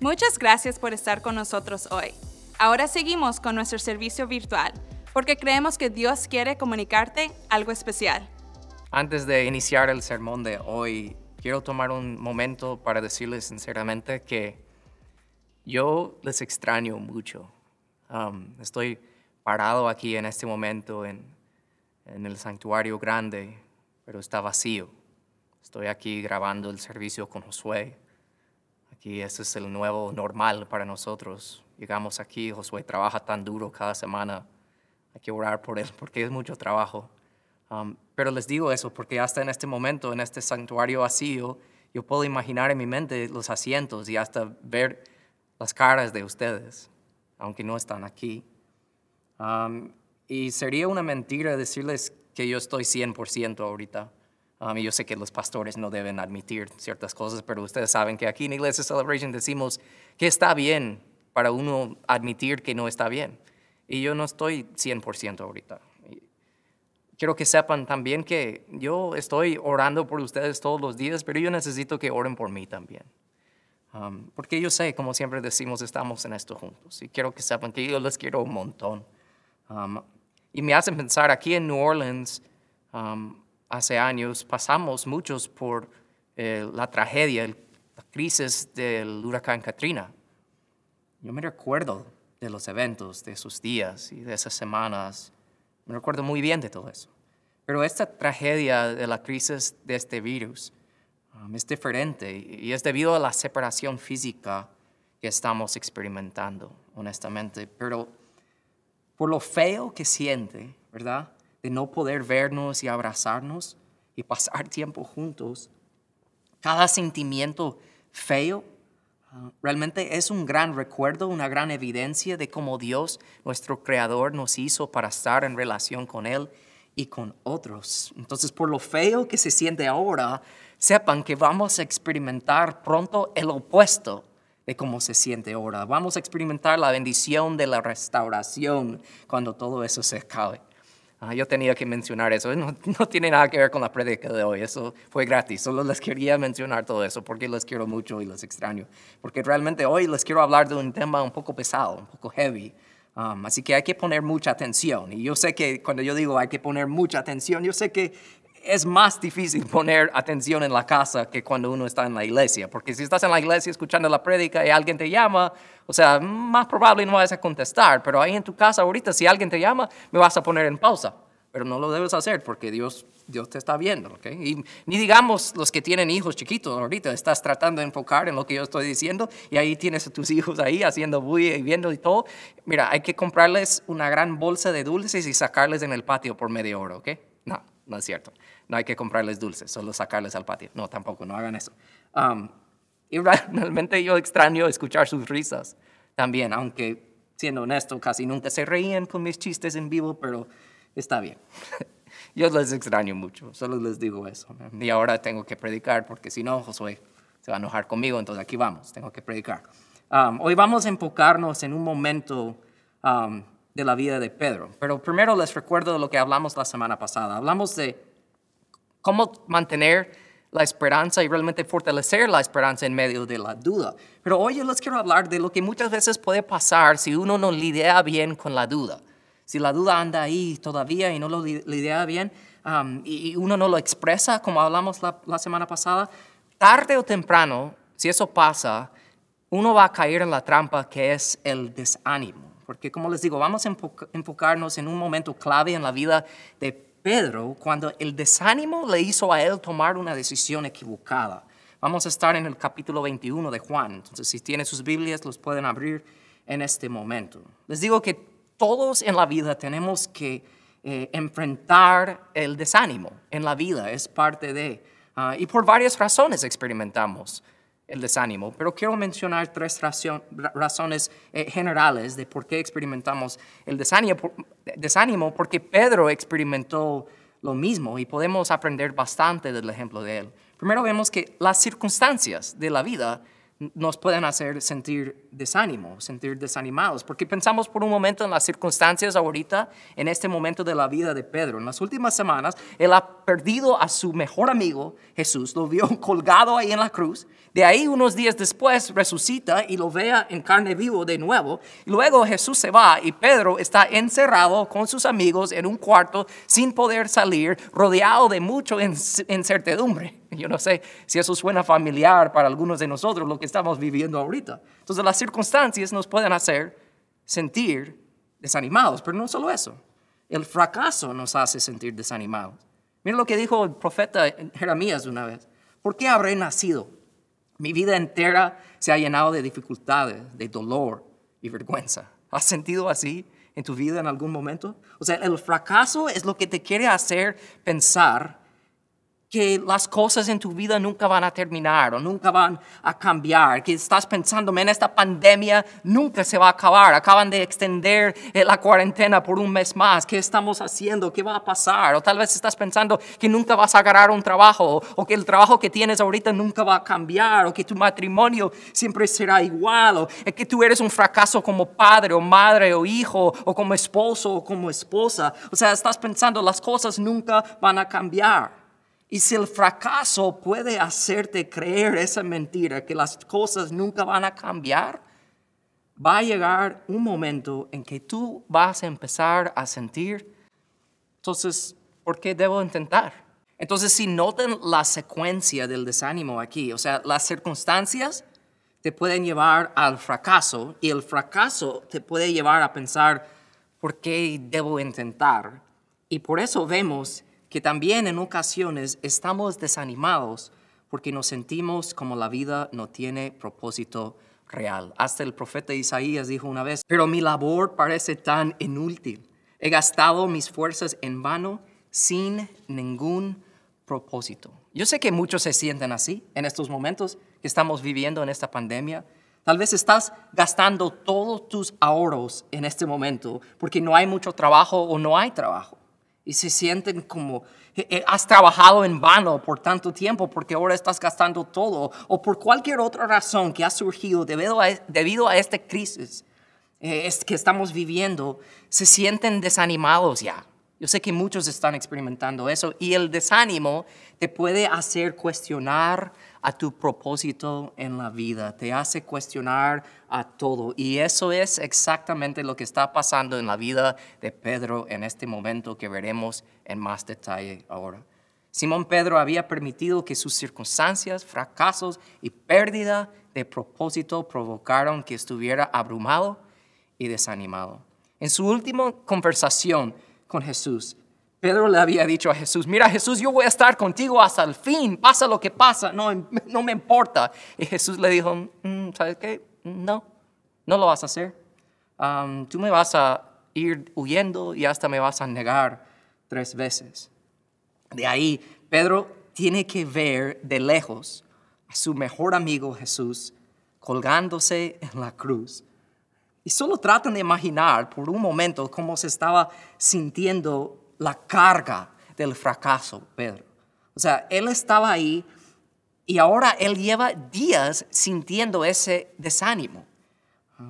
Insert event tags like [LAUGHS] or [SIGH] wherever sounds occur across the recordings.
Muchas gracias por estar con nosotros hoy. Ahora seguimos con nuestro servicio virtual, porque creemos que Dios quiere comunicarte algo especial. Antes de iniciar el sermón de hoy, quiero tomar un momento para decirles sinceramente que yo les extraño mucho. Um, estoy parado aquí en este momento en, en el santuario grande, pero está vacío. Estoy aquí grabando el servicio con Josué. Aquí ese es el nuevo normal para nosotros. Llegamos aquí, Josué trabaja tan duro cada semana. Hay que orar por él [LAUGHS] porque es mucho trabajo. Um, pero les digo eso porque hasta en este momento, en este santuario vacío, yo puedo imaginar en mi mente los asientos y hasta ver las caras de ustedes, aunque no están aquí. Um, y sería una mentira decirles que yo estoy 100% ahorita. Um, y yo sé que los pastores no deben admitir ciertas cosas, pero ustedes saben que aquí en Iglesia Celebration decimos que está bien para uno admitir que no está bien. Y yo no estoy 100% ahorita. Quiero que sepan también que yo estoy orando por ustedes todos los días, pero yo necesito que oren por mí también. Um, porque yo sé, como siempre decimos, estamos en esto juntos. Y quiero que sepan que yo les quiero un montón. Um, y me hacen pensar, aquí en New Orleans, um, hace años, pasamos muchos por eh, la tragedia, la crisis del huracán Katrina. Yo me recuerdo de los eventos, de esos días y de esas semanas. Me recuerdo muy bien de todo eso. Pero esta tragedia de la crisis de este virus um, es diferente y es debido a la separación física que estamos experimentando, honestamente. Pero por lo feo que siente, ¿verdad? No poder vernos y abrazarnos y pasar [LAUGHS] tiempo juntos. Cada sentimiento feo ah, realmente es un gran recuerdo, una gran evidencia de cómo Dios, nuestro Creador, nos hizo para estar en relación con Él y con otros. Entonces, por lo feo que se siente ahora, sepan que vamos a experimentar pronto el opuesto de cómo se siente ahora. Vamos a experimentar la bendición de la restauración cuando todo eso se acabe. Ah, yo tenía que mencionar eso, [LAUGHS] no, no, tiene nada que ver con la prédica de hoy, eso fue gratis, solo les quería mencionar todo eso porque les quiero mucho y les extraño, porque realmente hoy les quiero hablar de un tema un poco pesado, un poco heavy, um, así que hay que poner mucha atención. Y yo sé que cuando yo digo hay que poner mucha atención, yo sé que es más difícil [LAUGHS] poner atención en la casa que cuando uno está en la iglesia, porque si estás en la iglesia escuchando la prédica y alguien te llama, o sea, más probable no vas a contestar, pero ahí en tu casa ahorita si alguien te llama, me vas a poner en pausa, pero no lo debes hacer porque Dios, Dios te está viendo, ¿ok? Y ni digamos los que tienen hijos chiquitos ahorita, estás tratando de enfocar en lo que yo estoy diciendo y ahí tienes a tus [LAUGHS] hijos ahí haciendo bulla y viendo y todo. Mira, hay que comprarles una gran bolsa de dulces y sacarles en el patio por media hora, ¿ok? No, no es cierto no hay que comprarles dulces, solo sacarles al patio. No, tampoco, no hagan eso. Um, y realmente yo extraño escuchar sus risas también, aunque siendo honesto, casi nunca se reían con mis chistes en vivo, pero está bien. [LAUGHS] yo les extraño mucho, solo les digo eso. Y ahora tengo que predicar, porque si no, Josué se va a enojar conmigo, entonces aquí vamos, tengo que predicar. Um, hoy vamos a enfocarnos en un momento um, de la vida de Pedro, pero primero les recuerdo lo que hablamos la semana pasada. Hablamos de cómo mantener la esperanza y realmente fortalecer la esperanza en medio de la duda. Pero hoy yo les quiero hablar de lo que muchas veces puede pasar si uno no lidia bien con la duda. Si la duda anda ahí todavía y no lo lidia bien um, y uno no lo expresa como hablamos la, la semana pasada, tarde o temprano, si eso pasa, uno va a caer en la trampa que es el desánimo. Porque como les digo, vamos a enfocarnos en un momento clave en la vida de Pedro cuando el desánimo le hizo a él tomar una decisión equivocada. Vamos a estar en el capítulo 21 de Juan, entonces si tienen sus Biblias los pueden abrir en este momento. Les digo que todos en la vida tenemos que eh, enfrentar el desánimo en la vida, es parte de, ah, y por varias razones experimentamos el desánimo, pero quiero mencionar tres razones eh, generales de por qué experimentamos el desánimo, desánimo, porque Pedro experimentó lo mismo y podemos aprender bastante del ejemplo de él. Primero vemos que las circunstancias de la vida nos pueden hacer sentir desánimo, sentir desanimados, porque pensamos por un momento en las circunstancias ahorita, en este momento de la vida de Pedro. En las últimas semanas, él ha perdido a su mejor amigo, Jesús, lo vio [LAUGHS] colgado ahí en la cruz, de ahí unos días después resucita y lo vea en carne vivo de nuevo, luego Jesús se va y Pedro está encerrado con sus amigos en un cuarto sin poder salir, rodeado de mucha incertidumbre. [LAUGHS] Yo no sé si eso suena familiar para algunos de nosotros, lo que estamos viviendo ahorita. Entonces las circunstancias nos pueden hacer sentir desanimados, pero no solo eso. El fracaso nos hace sentir desanimados. Miren lo que dijo el profeta Jeremías una vez. ¿Por qué habré nacido? Mi vida entera se ha llenado de dificultades, de dolor y vergüenza. ¿Has sentido así en tu vida en algún momento? O sea, el fracaso es lo que te quiere hacer pensar que las cosas en tu vida nunca van a terminar o nunca van a cambiar, que estás pensando, en esta pandemia nunca se va a acabar, acaban de extender eh, la cuarentena por un mes más, ¿qué estamos haciendo? ¿Qué va a pasar? O tal vez estás pensando que nunca vas a agarrar un trabajo o que el trabajo que tienes ahorita nunca va a cambiar o que tu matrimonio siempre será igual o que tú eres un fracaso como padre o madre o hijo o como esposo o como esposa. O sea, estás pensando las cosas nunca van a cambiar. Y si el fracaso puede hacerte creer esa mentira, que las cosas nunca van a cambiar, va a llegar un momento en que tú vas a empezar a sentir, entonces, ¿por qué debo intentar? Entonces, si notan la secuencia del desánimo aquí, o sea, las circunstancias te pueden llevar al fracaso y el fracaso te puede llevar a pensar, ¿por qué debo intentar? Y por eso vemos que también en ocasiones estamos desanimados porque nos sentimos como la vida no tiene propósito real. Hasta el profeta Isaías dijo una vez, pero mi labor parece tan inútil. He gastado mis fuerzas en vano sin ningún propósito. Yo sé que muchos se sienten así en estos momentos que estamos viviendo en esta pandemia. Tal vez estás gastando todos tus ahorros en este momento porque no hay mucho trabajo o no hay trabajo y se sienten como eh, eh, has trabajado en vano por tanto tiempo porque ahora estás gastando todo o por cualquier otra razón que ha surgido debido a, debido a esta crisis eh, que estamos viviendo, se sienten desanimados ya. Yo sé que muchos están experimentando eso y el desánimo te puede hacer cuestionar a tu propósito en la vida, te hace cuestionar a todo. Y eso es exactamente lo que está pasando en la vida de Pedro en este momento que veremos en más detalle ahora. Simón Pedro había permitido que sus circunstancias, fracasos y pérdida de propósito provocaron que estuviera abrumado y desanimado. En su última conversación con Jesús, Pedro le había dicho a Jesús, mira Jesús, yo voy a estar contigo hasta el fin, pasa lo que pasa, no, no me importa. Y Jesús le dijo, mm, ¿sabes qué? No, no lo vas a hacer. tú me vas a ir huyendo y hasta me vas a negar tres veces. De ahí, Pedro tiene que ver de lejos a su mejor amigo Jesús colgándose en la cruz. Y solo tratan de imaginar por un momento cómo se estaba sintiendo la carga del fracaso, Pedro. O sea, él estaba ahí y ahora él lleva días sintiendo ese desánimo.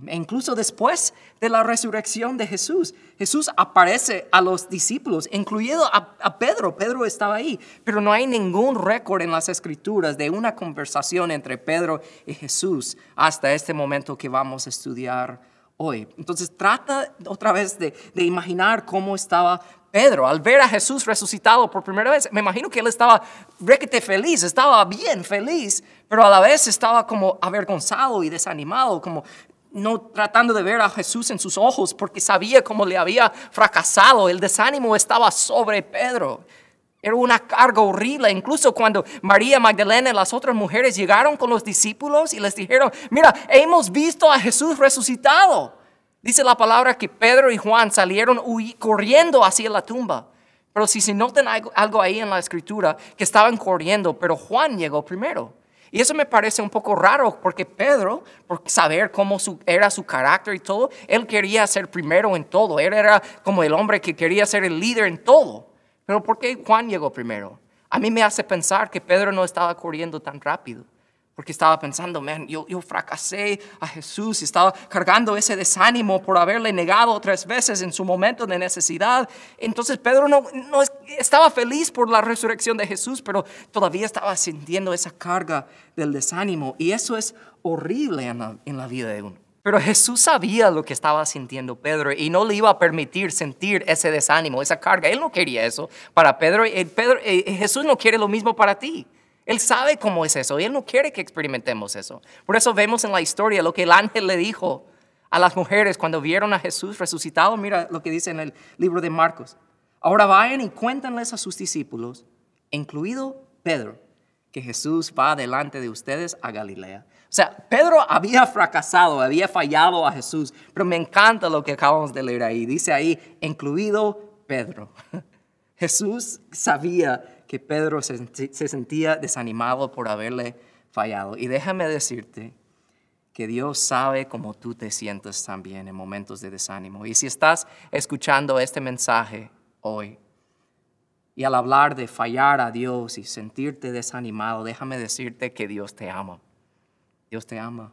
E incluso después de la resurrección de Jesús, Jesús aparece a los discípulos, incluido a, Pedro. Pedro estaba ahí, pero no hay ningún récord en las escrituras de una conversación entre Pedro y Jesús hasta este momento que vamos a estudiar hoy. Entonces trata otra vez de, imaginar cómo estaba Pedro al ver a Jesús resucitado por primera vez. Me imagino que él estaba requete feliz, estaba bien feliz, pero a la vez estaba como avergonzado y desanimado, como no tratando de ver a Jesús en sus ojos porque sabía cómo le había fracasado. El desánimo estaba sobre Pedro. Era una carga horrible. Incluso cuando María Magdalena y las otras mujeres llegaron con los discípulos y les dijeron, mira, hemos visto a Jesús resucitado. Dice la palabra que Pedro y Juan salieron corriendo hacia la tumba. Pero si se notan algo ahí en la escritura, que estaban corriendo, pero Juan llegó primero. Y eso me parece un poco raro porque Pedro, por saber cómo era su carácter y todo, él quería ser primero en todo. Él era como el hombre que quería ser el líder en todo. Pero ¿por qué Juan llegó primero? A mí me hace pensar que Pedro no estaba corriendo tan rápido, porque estaba pensando, man, yo, yo fracasé a Jesús, estaba cargando ese desánimo por haberle negado tres veces en su momento de necesidad. Entonces Pedro no, no estaba feliz por la resurrección de Jesús, pero todavía estaba sintiendo esa carga del desánimo. Y eso es horrible en la, en la vida de uno. Pero Jesús sabía lo que estaba sintiendo Pedro y no le iba a permitir sentir ese desánimo, esa carga. Él no quería eso para Pedro. Pedro Jesús no quiere lo mismo para ti. Él sabe cómo es eso y Él no quiere que experimentemos eso. Por eso vemos en la historia lo que el ángel le dijo a las mujeres cuando vieron a Jesús resucitado. Mira lo que dice en el libro de Marcos. Ahora vayan y cuéntanles a sus discípulos, incluido Pedro, que Jesús va delante de ustedes a Galilea. O sea, Pedro había fracasado, había fallado a Jesús, pero me encanta lo que acabamos de leer ahí. Dice ahí, incluido Pedro. [LAUGHS] Jesús sabía que Pedro se, sentía desanimado por haberle fallado. Y déjame decirte que Dios sabe cómo tú te sientes también en momentos de desánimo. Y si estás escuchando este mensaje hoy, y al hablar de fallar a Dios y sentirte desanimado, déjame decirte que Dios te ama. Dios te ama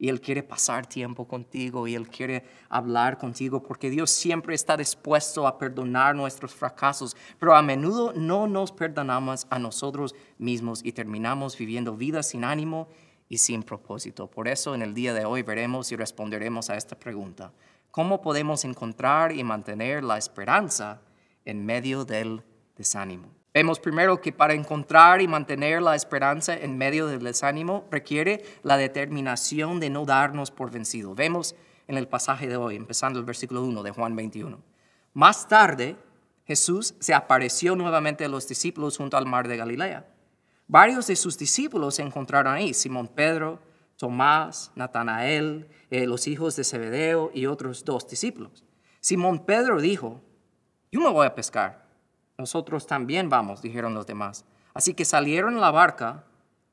y Él quiere pasar tiempo contigo y Él quiere hablar contigo porque Dios siempre está dispuesto a perdonar nuestros fracasos, pero a menudo no nos perdonamos a nosotros mismos y terminamos viviendo vidas sin ánimo y sin propósito. Por eso en el día de hoy veremos y responderemos a esta pregunta. ¿Cómo podemos encontrar y mantener la esperanza en medio del desánimo? Vemos primero que para encontrar y mantener la esperanza en medio del desánimo requiere la determinación de no darnos por vencido. Vemos en el pasaje de hoy, empezando el versículo 1 de Juan 21. Más tarde, Jesús se apareció nuevamente a los discípulos junto al mar de Galilea. Varios de sus discípulos se encontraron ahí, Simón Pedro, Tomás, Natanael, eh, los hijos de Zebedeo y otros dos discípulos. Simón Pedro dijo, yo me voy a pescar. Nosotros también vamos, dijeron los demás. Así que salieron a la barca,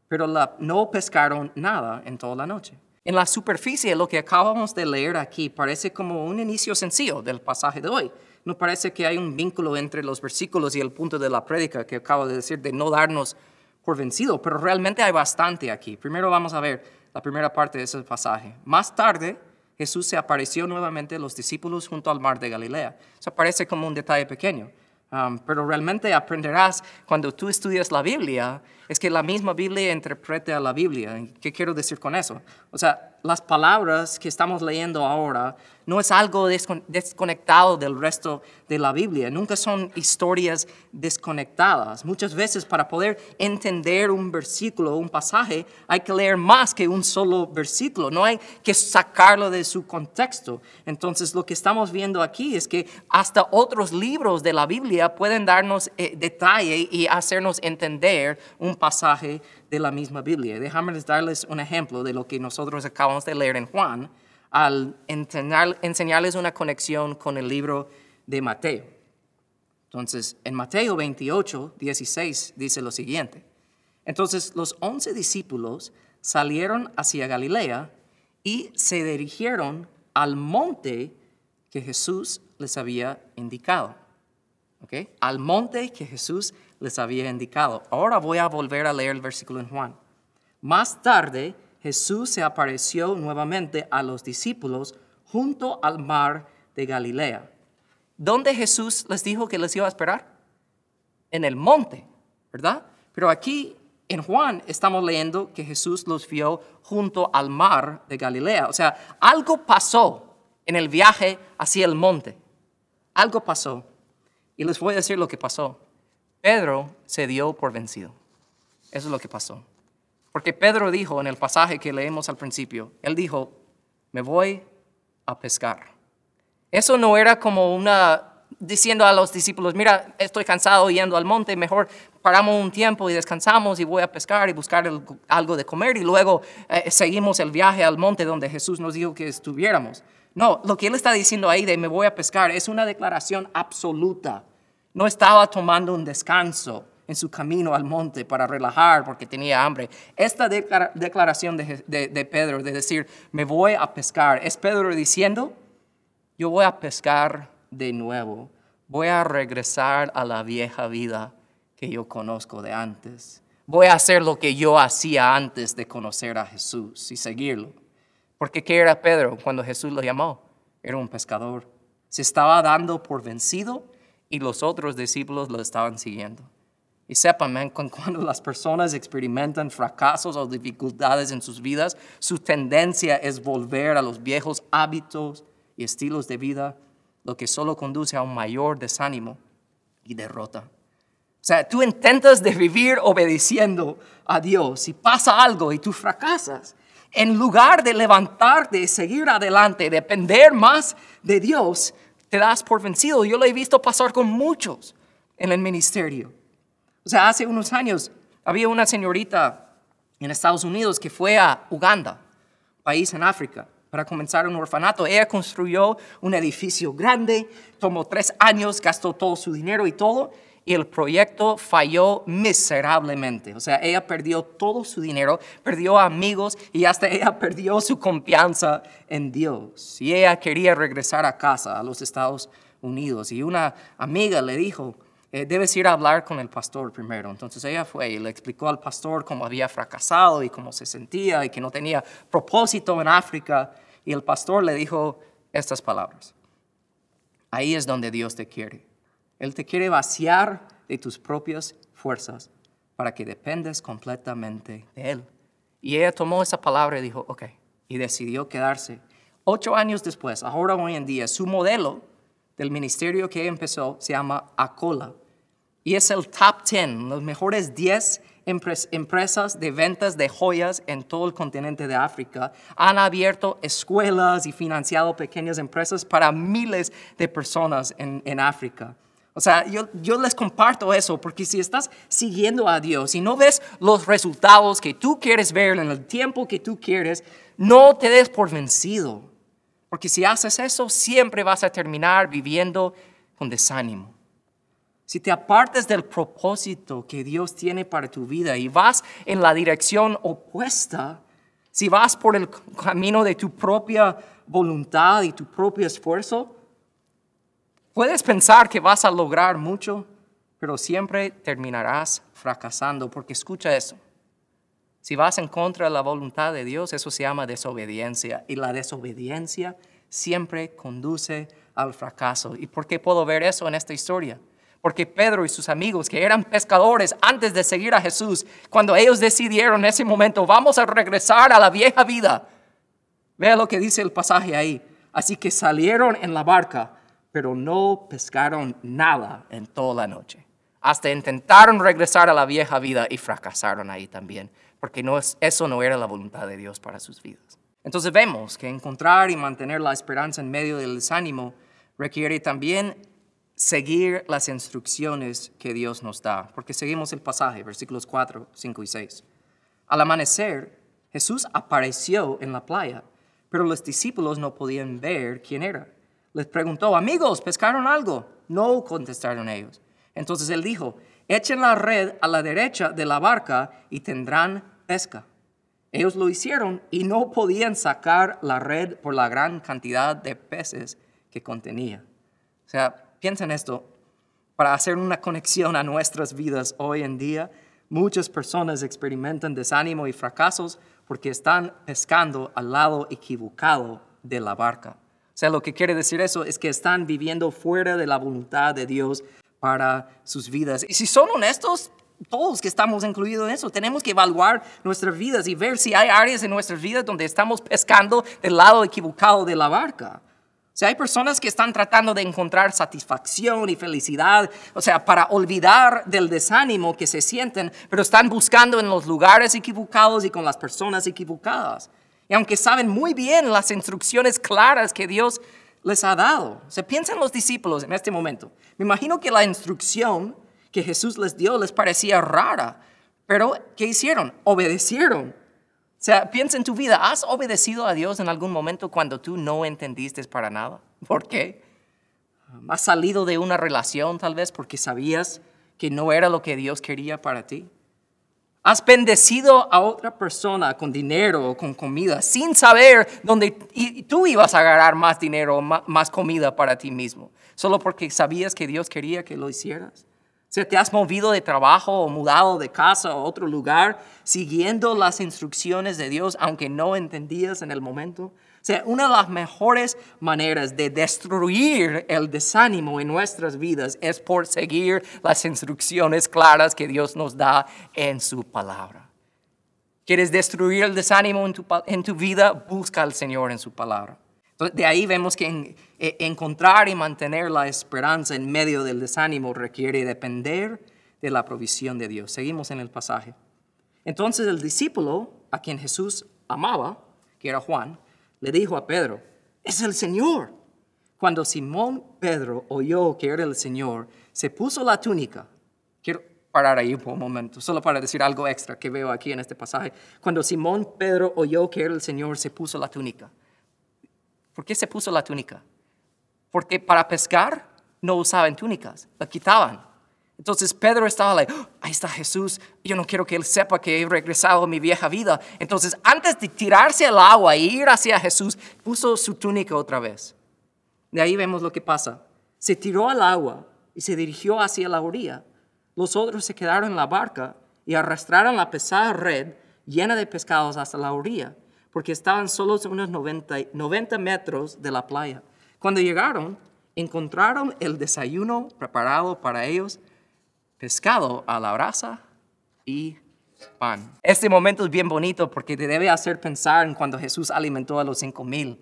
pero no pescaron nada en toda la noche. En la superficie, lo que acabamos de leer aquí parece como un inicio sencillo del pasaje de hoy. No parece que hay un vínculo entre los versículos y el punto de la prédica que acabo de decir de no darnos por vencido, pero realmente hay bastante aquí. Primero vamos a ver la primera parte de ese pasaje. Más tarde, Jesús se apareció nuevamente a los discípulos junto al mar de Galilea. Eso parece como un detalle pequeño. Um, pero realmente aprenderás cuando tú estudias la Biblia, es que la misma Biblia interpreta a la Biblia. ¿Qué quiero decir con eso? O sea, las palabras que estamos leyendo ahora no es algo desconectado del resto de la Biblia, nunca son historias desconectadas. Muchas veces para poder entender un versículo o un pasaje hay que leer más que un solo versículo, no hay que sacarlo de su contexto. Entonces lo que estamos viendo aquí es que hasta otros libros de la Biblia pueden darnos eh, detalle y hacernos entender un pasaje de la misma Biblia. Déjame darles un ejemplo de lo que nosotros acabamos de leer en Juan al enseñarles una conexión con el libro de Mateo. Entonces, en Mateo 28, 16 dice lo siguiente. Entonces los once discípulos salieron hacia Galilea y se dirigieron al monte que Jesús les había indicado. ¿Okay? Al monte que Jesús les había indicado. Ahora voy a volver a leer el versículo en Juan. Más tarde, Jesús se apareció nuevamente a los discípulos junto al mar de Galilea. ¿Dónde Jesús les dijo que les iba a esperar? En el monte, ¿verdad? Pero aquí en Juan estamos leyendo que Jesús los vio junto al mar de Galilea. O sea, algo pasó en el viaje hacia el monte. Algo pasó. Y les voy a decir lo que pasó. Pedro se dio por vencido. Eso es lo que pasó. Porque Pedro dijo en el pasaje que leemos al principio, él dijo, me voy a pescar. Eso no era como una diciendo a los discípulos, mira, estoy cansado yendo al monte, mejor paramos un tiempo y descansamos y voy a pescar y buscar algo de comer y luego eh, seguimos el viaje al monte donde Jesús nos dijo que estuviéramos. No, lo que él está diciendo ahí de me voy a pescar es una declaración absoluta no estaba tomando un descanso en su camino al monte para relajar porque tenía hambre. Esta declaración de, Pedro de decir, me voy a pescar, es Pedro diciendo, yo voy a pescar de nuevo, voy a regresar a la vieja vida que yo conozco de antes. voy a hacer lo que yo hacía antes de conocer a Jesús y seguirlo. Porque ¿qué era Pedro cuando Jesús lo llamó? Era un pescador. Se estaba dando por vencido y los otros discípulos lo estaban siguiendo. Y sepan, [LAUGHS] cuando las personas experimentan fracasos o dificultades en sus vidas, su tendencia es volver a los viejos hábitos y estilos de vida, lo que solo conduce a un mayor desánimo y derrota. O sea, tú intentas vivir obedeciendo a Dios y pasa algo y tú fracasas. En lugar de levantarte y seguir adelante, depender más de Dios, te das por vencido. Yo lo he visto pasar con muchos en el ministerio. O sea, hace unos años había una señorita en Estados Unidos que fue a Uganda, país en África, para comenzar un orfanato. Ella construyó un edificio grande, tomó tres años, gastó todo su dinero y todo, y el proyecto falló miserablemente. O sea, ella perdió todo su dinero, perdió amigos y hasta ella perdió su confianza en Dios. Y ella quería regresar a casa, a los Estados Unidos. Y una amiga le dijo, eh, debes ir a hablar con el pastor primero. Entonces ella fue y le explicó al pastor cómo había fracasado y cómo se sentía y que no tenía propósito en África. Y el pastor le dijo estas palabras. Ahí es donde Dios te quiere. Él te quiere vaciar de tus propias fuerzas para que dependes completamente de Él. Y ella tomó esa palabra y dijo, ok, y decidió quedarse. Ocho años después, ahora hoy en día, su modelo del ministerio que empezó se llama ACOLA. Y es el top 10, los mejores 10 empresas de ventas de joyas en todo el continente de África. Han abierto escuelas y financiado pequeñas empresas para miles de personas en, en África. O sea, yo, yo, les comparto eso porque si estás siguiendo a Dios y no ves los resultados que tú quieres ver en el tiempo que tú quieres, no te des por vencido. Porque si haces eso, siempre vas a terminar viviendo con desánimo. Si te apartes del propósito que Dios tiene para tu vida y vas en la dirección opuesta, si vas por el camino de tu propia voluntad y tu propio esfuerzo, puedes pensar que vas a lograr mucho, pero siempre terminarás fracasando, porque escucha eso. Si vas en contra de la voluntad de Dios, eso se llama desobediencia. Y la desobediencia siempre conduce al fracaso. ¿Y por qué puedo ver eso en esta historia? Porque Pedro y sus amigos, que eran pescadores antes de seguir a Jesús, cuando ellos decidieron en ese momento, vamos a regresar a la vieja vida. Vea lo que dice el pasaje ahí. Así que salieron en la barca, pero no pescaron nada en toda la noche. Hasta intentaron regresar a la vieja vida y fracasaron ahí también porque no es, eso no era la voluntad de Dios para sus vidas. Entonces vemos que encontrar y mantener la esperanza en medio del desánimo requiere también seguir las instrucciones que Dios nos da, porque seguimos el pasaje, versículos 4, 5 y 6. Al amanecer, Jesús apareció en la playa, pero los discípulos no podían ver quién era. Les preguntó, amigos, ¿pescaron algo? No contestaron ellos. Entonces él dijo, echen la red a la derecha de la barca y tendrán pesca. Ellos lo hicieron y no podían sacar la red por la gran cantidad de peces que contenía. O sea, piensen esto, para hacer una conexión a nuestras vidas hoy en día, muchas personas experimentan desánimo y fracasos porque están pescando al lado equivocado de la barca. O sea, lo que quiere decir eso es que están viviendo fuera de la voluntad de Dios para sus vidas. Y si son honestos, todos que estamos incluidos en eso, tenemos que evaluar nuestras vidas y ver si hay áreas en nuestras vidas donde estamos pescando del lado equivocado de la barca. O hay personas que están tratando de encontrar satisfacción y felicidad, o sea, para olvidar del desánimo que se sienten, pero están buscando en los lugares equivocados y con las personas equivocadas. Y aunque saben muy bien las instrucciones claras que Dios les ha dado. Se piensan los discípulos en este momento. Me imagino que la instrucción que Jesús les dio les parecía rara, pero ¿qué hicieron? Obedecieron. Sea, piensa en tu vida, ¿has obedecido a Dios en algún momento cuando tú no entendiste para nada? ¿Por qué? ¿Has salido de una relación tal vez porque sabías que no era lo que Dios quería para ti? Has bendecido a otra persona con dinero o con comida sin saber dónde tú ibas a ganar más dinero o más comida para ti mismo, solo porque sabías que Dios quería que lo hicieras. Sea, te has movido de trabajo o mudado de casa a otro lugar siguiendo las instrucciones de Dios, aunque no entendías en el momento. Sea, una de las mejores maneras de destruir el desánimo en nuestras vidas es por seguir las instrucciones claras que Dios nos da en su palabra. ¿Quieres destruir el desánimo en tu vida? Busca al Señor en su palabra. De ahí vemos que eh, encontrar y mantener la esperanza en medio del desánimo requiere depender de la provisión de Dios. Seguimos en el pasaje. Entonces el discípulo a quien Jesús amaba, que era Juan, le dijo a Pedro, es el Señor. Cuando Simón Pedro oyó que era el Señor, se puso la túnica. Quiero parar ahí por un momento, solo para decir algo extra que veo aquí en este pasaje. Cuando Simón Pedro oyó que era el Señor, se puso la túnica. ¿Por qué se puso la túnica? Porque para pescar no usaban túnicas, la quitaban. Entonces Pedro estaba like, oh, ahí está Jesús, yo no quiero que él sepa que he regresado a mi vieja vida. Entonces antes de tirarse al agua e ir hacia Jesús, puso su túnica otra vez. De ahí vemos lo que pasa. Se tiró al agua y se dirigió hacia la orilla. Los otros se quedaron en la barca y arrastraron la pesada red llena de pescados hasta la orilla porque estaban solo unos 90, 90 metros de la playa. Cuando llegaron, encontraron el desayuno preparado para ellos, pescado a la brasa y pan. Este momento es bien bonito porque te debe hacer pensar en cuando Jesús alimentó a los cinco mil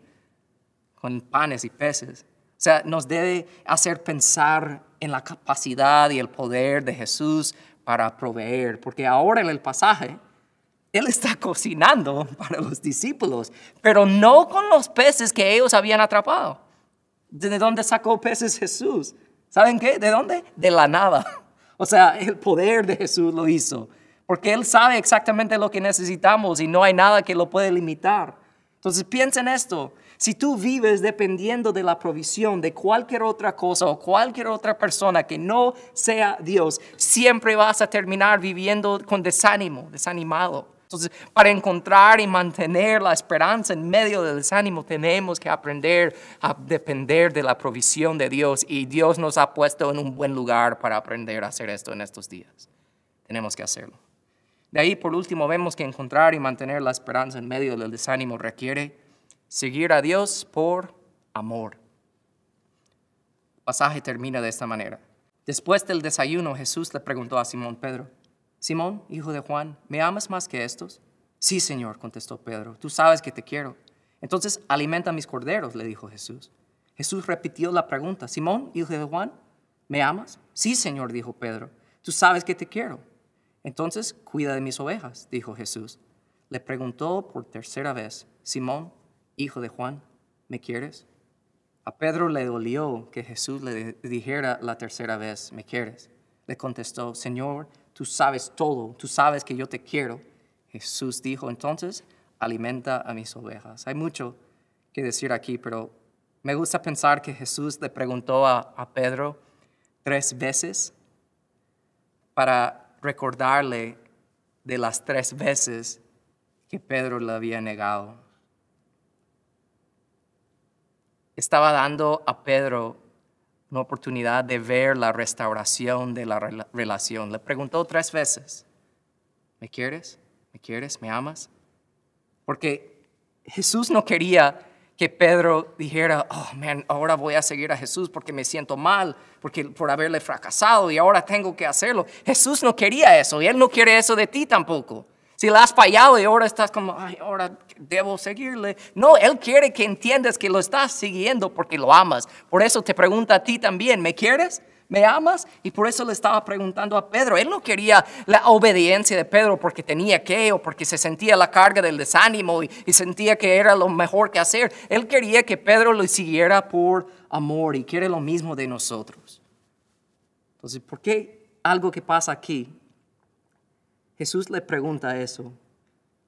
con panes y peces. O sea, nos debe hacer pensar en la capacidad y el poder de Jesús para proveer, porque ahora en el pasaje él está cocinando para los discípulos, pero no con los peces que ellos habían atrapado. ¿De dónde sacó peces Jesús? ¿Saben qué? ¿De dónde? De la nada. [LAUGHS] O sea, el poder de Jesús lo hizo, porque Él sabe exactamente lo que necesitamos y no hay nada que lo puede limitar. Entonces piensa en esto. Si tú vives dependiendo de la provisión de cualquier otra cosa o cualquier otra persona que no sea Dios, siempre vas a terminar viviendo con desánimo, desanimado. Entonces, para encontrar y mantener la esperanza en medio del desánimo, tenemos que aprender a depender de la provisión de Dios y Dios nos ha puesto en un buen lugar para aprender a hacer esto en estos días. Tenemos que hacerlo. De ahí, por último, vemos que encontrar y mantener la esperanza en medio del desánimo requiere seguir a Dios por amor. El pasaje termina de esta manera. Después del desayuno, Jesús le preguntó a Simón Pedro, Simón, hijo de Juan, ¿me amas más que estos? Sí, Señor, contestó Pedro, tú sabes que te quiero. Entonces, alimenta mis corderos, le dijo Jesús. Jesús repitió la pregunta, Simón, hijo de Juan, ¿me amas? Sí, Señor, dijo Pedro, tú sabes que te quiero. Entonces, cuida de mis ovejas, dijo Jesús. Le preguntó por tercera vez, Simón, hijo de Juan, ¿me quieres? A Pedro le dolió que Jesús le dijera la tercera vez, ¿me quieres? Le contestó, Señor, tú sabes todo, tú sabes que yo te quiero. Jesús dijo, entonces, alimenta a mis ovejas. Hay mucho que decir aquí, pero me gusta pensar que Jesús le preguntó a, a Pedro tres veces para recordarle de las tres veces que Pedro le había negado. Estaba dando a Pedro una oportunidad de ver la restauración de la relación. Le preguntó tres veces, ¿me quieres? ¿Me quieres? ¿Me amas? Porque Jesús no quería que Pedro dijera, oh, man, ahora voy a seguir a Jesús porque me siento mal, porque por haberle fracasado y ahora tengo que hacerlo. Jesús no quería eso y Él no quiere eso de ti tampoco. Si la has fallado y ahora estás como, ahora debo seguirle. No, Él quiere que entiendas que lo estás siguiendo porque lo amas. Por eso te pregunta a ti también, ¿me quieres? ¿Me amas? Y por eso le estaba preguntando a Pedro. Él no quería la obediencia de Pedro porque tenía que o porque se sentía la carga del desánimo y, y sentía que era lo mejor que hacer. Él quería que Pedro lo siguiera por amor y quiere lo mismo de nosotros. Entonces, ¿por qué algo que pasa aquí Jesús le pregunta eso.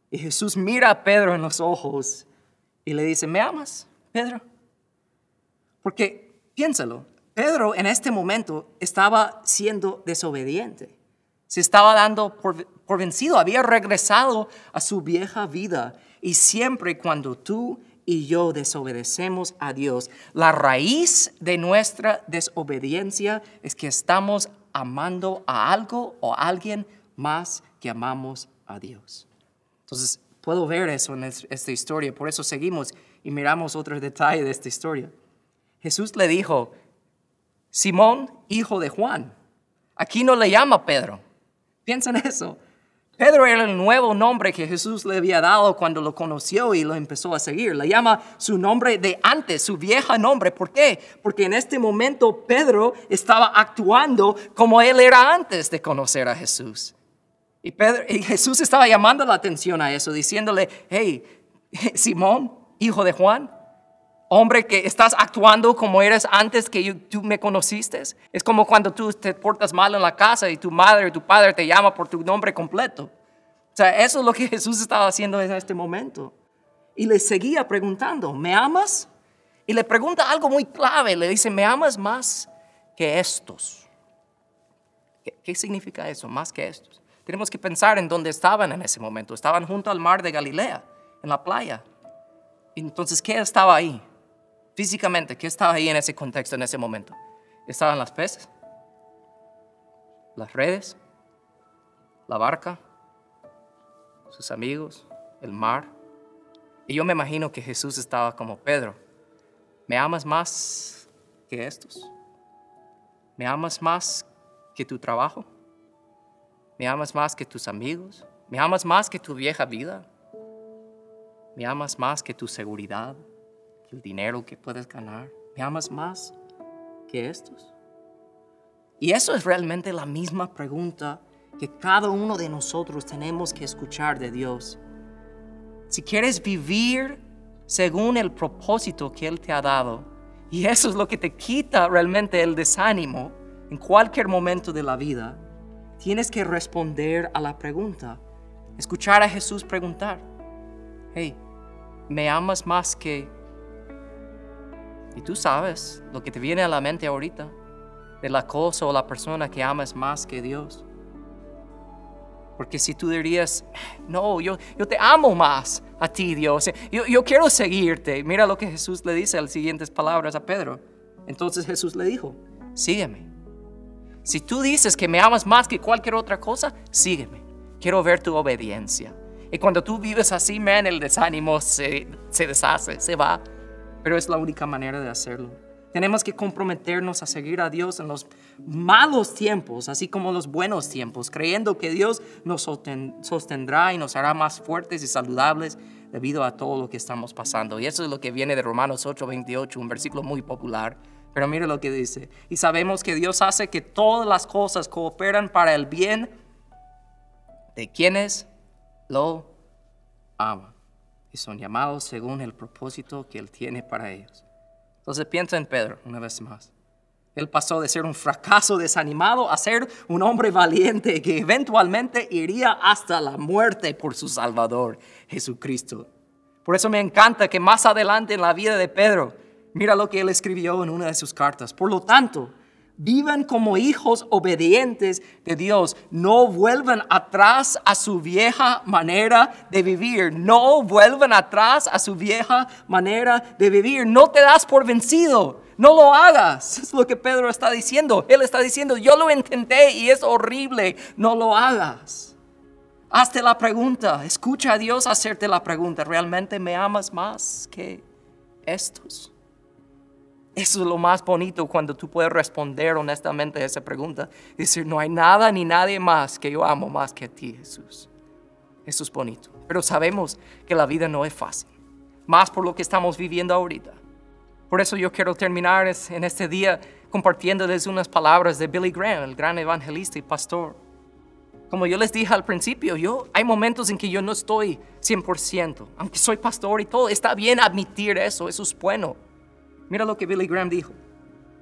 Y Jesús mira a Pedro en los ojos y le dice, ¿me amas, Pedro? Porque piénsalo, Pedro en este momento estaba siendo desobediente. Se estaba dando por, vencido, había regresado a su vieja vida. Y siempre cuando tú y yo desobedecemos a Dios, la raíz de nuestra desobediencia es que estamos amando a algo o a alguien más que amamos a Dios. Entonces, puedo ver eso en esta historia, por eso seguimos y miramos otro detalle de esta historia. Jesús le dijo, Simón, hijo de Juan, aquí no le llama Pedro. Piensa en eso. Pedro era el nuevo nombre que Jesús le había dado cuando lo conoció y lo empezó a seguir. Le llama su nombre de antes, su vieja nombre. ¿Por qué? Porque en este momento Pedro estaba actuando como él era antes de conocer a Jesús. Y, Pedro, y Jesús estaba llamando la atención a eso, diciéndole, hey, [LAUGHS] Simón, hijo de Juan, hombre que estás actuando como eres antes que tú me conociste. Es como cuando tú te portas mal en la casa y tu madre o tu padre te llama por tu nombre completo. O sea, eso es lo que [LAUGHS] Jesús estaba haciendo en este momento. Y le seguía preguntando, ¿me amas? Y le pregunta algo muy clave, le dice, ¿me amas más que estos? ¿Qué, qué significa eso, más que estos? Tenemos que pensar en dónde estaban en ese momento. Estaban junto al mar de Galilea, en la playa. Entonces, ¿qué estaba ahí? Físicamente, ¿qué estaba ahí en ese contexto, en ese momento? Estaban las peces, las redes, la barca, sus amigos, el mar. Y yo me imagino que Jesús estaba como Pedro. ¿Me amas más que estos? ¿Me amas más que tu trabajo? ¿Me amas más que tus amigos? ¿Me amas más que tu vieja vida? ¿Me amas más que tu seguridad? el dinero que puedes ganar. ¿Me amas más que estos? Y eso es realmente la misma pregunta que cada uno de nosotros tenemos que escuchar de Dios. Si quieres vivir según el propósito que Él te ha dado, y eso es lo que te quita realmente el desánimo en cualquier momento de la vida, tienes que responder a la pregunta. Escuchar a Jesús preguntar, hey, ¿me amas más que y tú sabes lo que te viene a la mente ahorita, de la cosa o la persona que amas más que Dios. Porque si tú dirías, no, yo, yo te amo más a ti, Dios, yo, yo quiero seguirte. Mira lo que Jesús le dice a las siguientes palabras a Pedro. Entonces Jesús le dijo, sígueme. Si tú dices que me amas más que cualquier otra cosa, sígueme. Quiero ver tu obediencia. Y cuando tú vives así, man, el desánimo se, se deshace, se va pero es la única manera de hacerlo. Tenemos que comprometernos a seguir a Dios en los malos tiempos, así como los buenos tiempos, creyendo que Dios nos sostendrá y nos hará más fuertes y saludables debido a todo lo que estamos pasando. Y eso es lo que viene de Romanos 8:28, un versículo muy popular. Pero mire lo que dice. Y sabemos que Dios hace que todas las cosas cooperan para el bien de quienes lo aman y son llamados según el propósito que Él tiene para ellos. Entonces piensa en Pedro una vez más. Él pasó de ser un fracaso desanimado a ser un hombre valiente que eventualmente iría hasta la muerte por su Salvador, Jesucristo. Por eso me encanta que más adelante en la vida de Pedro, mira lo que él escribió en una de sus cartas. Por lo tanto, Vivan como hijos obedientes de Dios. No vuelvan atrás a su vieja manera de vivir. No vuelvan atrás a su vieja manera de vivir. No te das por vencido. No lo hagas. [LAUGHS] Es lo que Pedro está diciendo. Él está diciendo, yo lo intenté y es horrible. No lo hagas. Hazte la pregunta. Escucha a Dios hacerte la pregunta. ¿Realmente me amas más que estos? Eso es lo más bonito cuando tú puedes responder honestamente a esa pregunta. Decir, no hay nada ni nadie más que yo amo más que a ti, Jesús. Eso es bonito. Pero sabemos que la vida no es fácil. Más por lo que estamos viviendo ahorita. Por eso yo quiero terminar en este día compartiéndoles unas palabras de Billy Graham, el gran evangelista y pastor. Como yo les dije al principio, yo hay momentos en que yo no estoy 100%, aunque soy pastor y todo, está bien admitir eso, eso es bueno. Mira lo que Billy Graham dijo.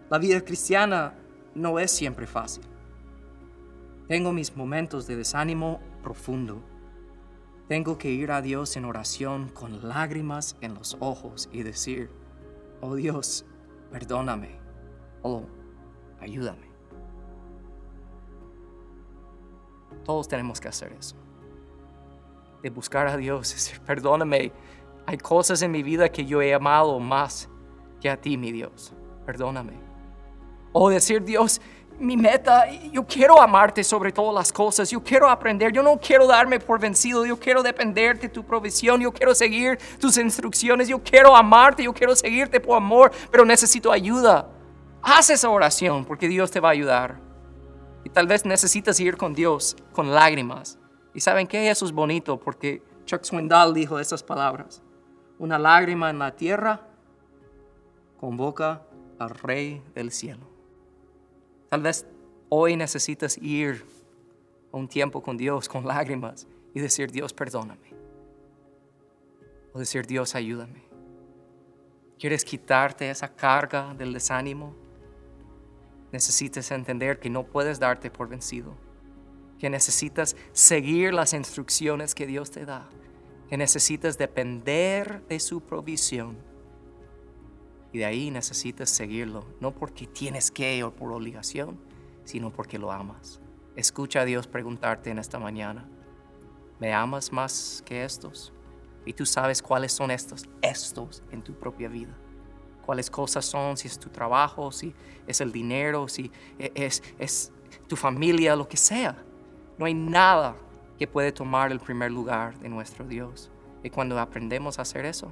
La vida cristiana no es siempre fácil. Tengo mis momentos de desánimo profundo. Tengo que ir a Dios en oración con lágrimas en los ojos y decir, oh Dios, perdóname. Oh, ayúdame. Todos tenemos que hacer eso. De buscar a Dios, decir, perdóname. Hay cosas en mi vida que yo he amado más a ti, mi Dios. Perdóname. O decir, Dios, mi meta, yo quiero amarte sobre todas las cosas, yo quiero aprender, yo no quiero darme por vencido, yo quiero depender de tu provisión, yo quiero seguir tus instrucciones, yo quiero amarte, yo quiero seguirte por amor, pero necesito ayuda. Haz esa oración porque Dios te va a ayudar. Y tal vez necesitas ir con Dios con lágrimas. Y saben que eso es bonito porque Chuck Swindoll dijo esas palabras. Una lágrima en la tierra convoca al Rey del cielo. Tal vez hoy necesitas ir a un tiempo con Dios con lágrimas y decir, Dios, perdóname. O decir, Dios, ayúdame. ¿Quieres quitarte esa carga del desánimo? Necesitas entender que no puedes darte por vencido, que necesitas seguir las instrucciones que Dios te da, que necesitas depender de su provisión y de ahí necesitas seguirlo, no porque tienes que o por obligación, sino porque lo amas. Escucha a Dios preguntarte en esta mañana, ¿me amas más que estos? Y tú sabes cuáles son estos, estos en tu propia vida. Cuáles cosas son, si es tu trabajo, si es el dinero, si e-, es, es tu familia, lo que sea. No hay nada que puede tomar el primer lugar de nuestro Dios. Y cuando aprendemos a hacer eso,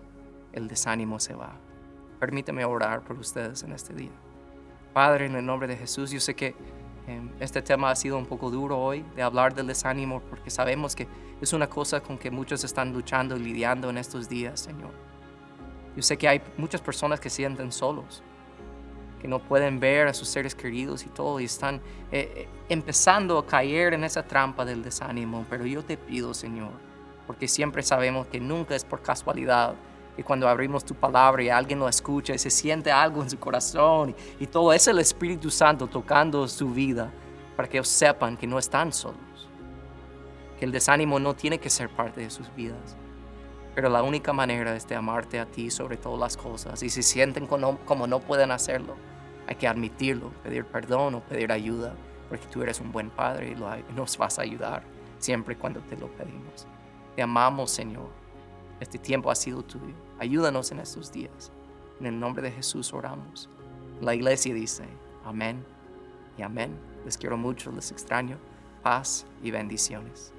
el desánimo se va. Permíteme orar por ustedes en este día. Padre, en el nombre de Jesús, yo sé que em, este tema ha sido un poco duro hoy de hablar del desánimo porque sabemos que es una cosa con que muchos están luchando y lidiando en estos días, Señor. Yo sé que hay muchas personas que se sienten solos, que no pueden ver a sus seres queridos y todo, y están eh, eh, empezando a caer en esa trampa del desánimo. Pero yo te pido, Señor, porque siempre sabemos que nunca es por casualidad y cuando abrimos tu palabra y alguien lo escucha y se siente algo en su corazón y, todo es el Espíritu Santo tocando su vida para que ellos sepan que no están solos, que el desánimo no tiene que ser parte de sus vidas. Pero la única manera es de amarte a ti sobre todas las cosas. Y si sienten como, como no pueden hacerlo, hay que admitirlo, pedir perdón o pedir ayuda, porque tú eres un buen padre y nos vas a ayudar siempre cuando te lo pedimos. Te amamos, Señor este tiempo ha sido tuyo. Ayúdanos en estos días. En el nombre de Jesús oramos. La iglesia dice, amén y amén. Les quiero mucho, les extraño. Paz y bendiciones.